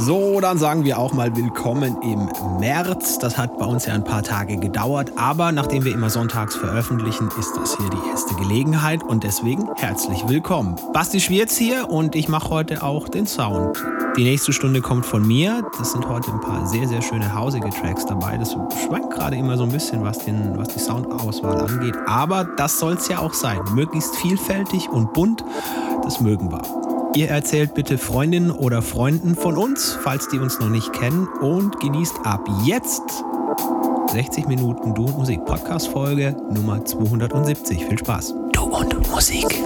So, dann sagen wir auch mal willkommen im März. Das hat bei uns ja ein paar Tage gedauert, aber nachdem wir immer sonntags veröffentlichen, ist das hier die erste Gelegenheit und deswegen herzlich willkommen. Basti Schwierz hier und ich mache heute auch den Sound. Die nächste Stunde kommt von mir. Das sind heute ein paar sehr, sehr schöne hausige Tracks dabei. Das schwankt gerade immer so ein bisschen, was, den, was die Soundauswahl angeht. Aber das soll es ja auch sein. Möglichst vielfältig und bunt. Das mögen wir. Ihr erzählt bitte Freundinnen oder Freunden von uns, falls die uns noch nicht kennen, und genießt ab jetzt 60 Minuten Du und Musik Podcast Folge Nummer 270. Viel Spaß. Du und Musik.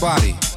Everybody.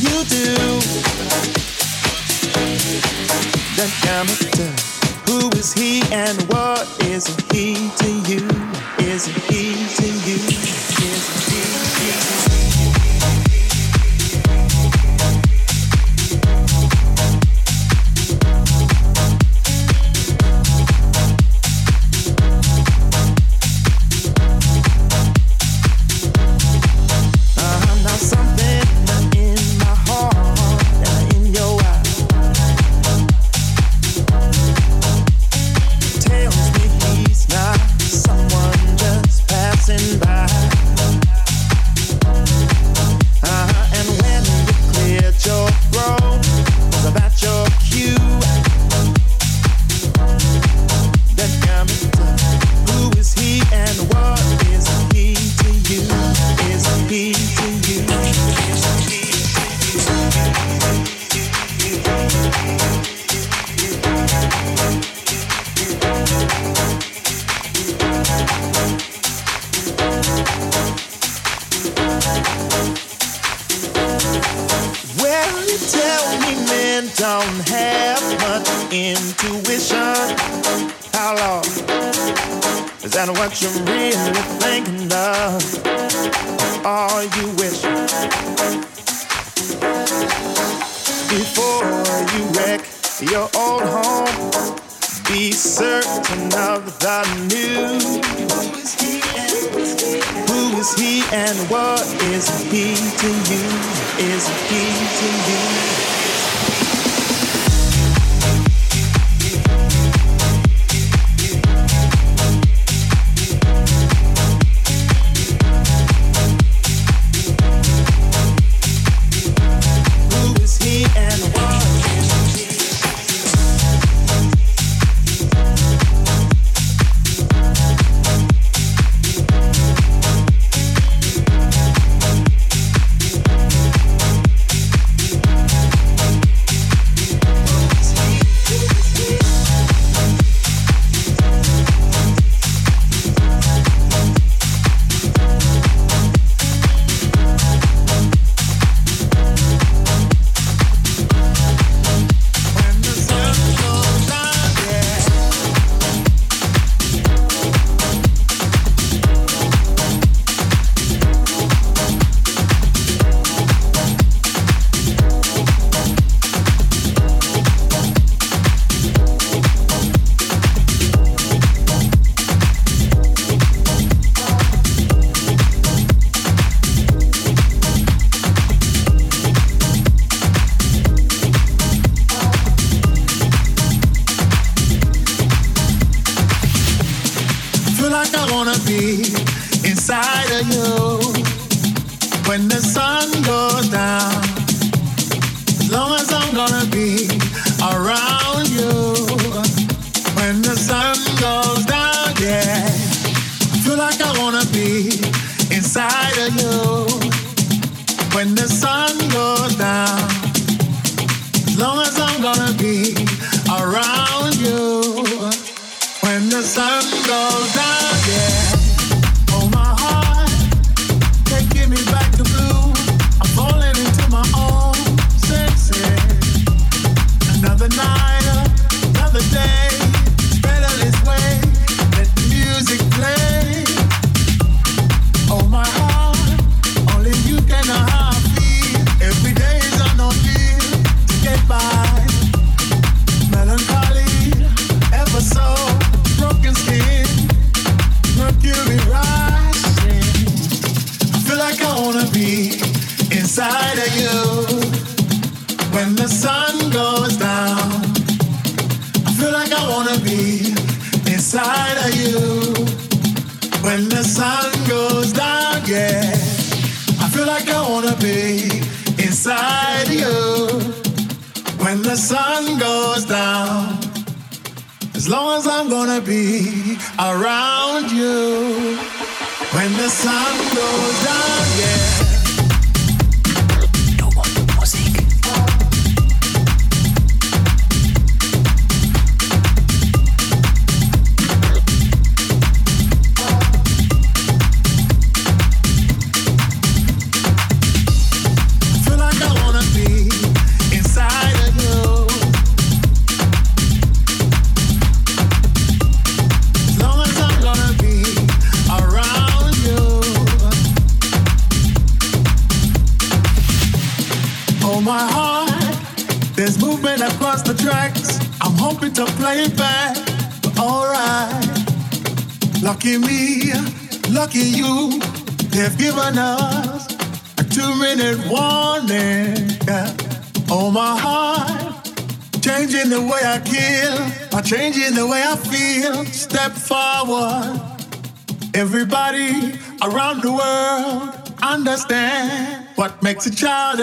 you do.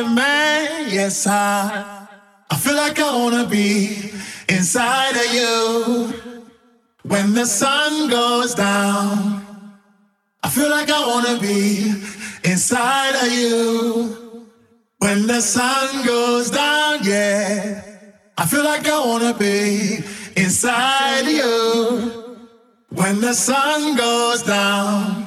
Man. Yes, I, I feel like I wanna be inside of you when the sun goes down. I feel like I wanna be inside of you when the sun goes down. Yeah, I feel like I wanna be inside of you. When the sun goes down,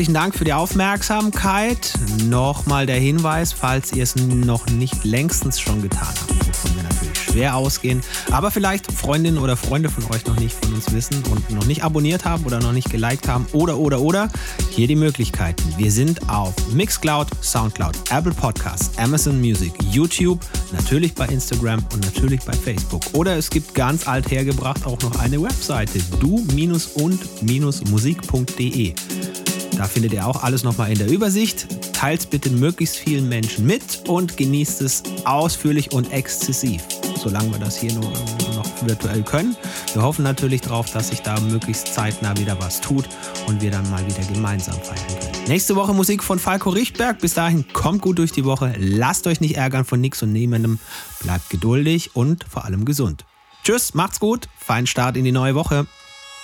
Herzlichen Dank für die Aufmerksamkeit. Nochmal der Hinweis, falls ihr es noch nicht längstens schon getan habt, wovon wir natürlich schwer ausgehen, aber vielleicht Freundinnen oder Freunde von euch noch nicht von uns wissen und noch nicht abonniert haben oder noch nicht geliked haben oder oder oder, hier die Möglichkeiten. Wir sind auf Mixcloud, Soundcloud, Apple Podcasts, Amazon Music, YouTube, natürlich bei Instagram und natürlich bei Facebook. Oder es gibt ganz alt hergebracht auch noch eine Webseite du-und-musik.de. Da findet ihr auch alles nochmal in der Übersicht. Teilt bitte möglichst vielen Menschen mit und genießt es ausführlich und exzessiv, solange wir das hier nur noch virtuell können. Wir hoffen natürlich darauf, dass sich da möglichst zeitnah wieder was tut und wir dann mal wieder gemeinsam feiern können. Nächste Woche Musik von Falco Richtberg. Bis dahin kommt gut durch die Woche. Lasst euch nicht ärgern von nix und niemandem. Bleibt geduldig und vor allem gesund. Tschüss, macht's gut. Feinen Start in die neue Woche.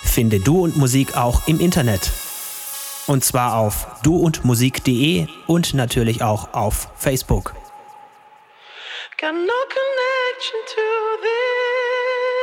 Finde du und Musik auch im Internet. Und zwar auf duundmusik.de und natürlich auch auf Facebook. Got no connection to this.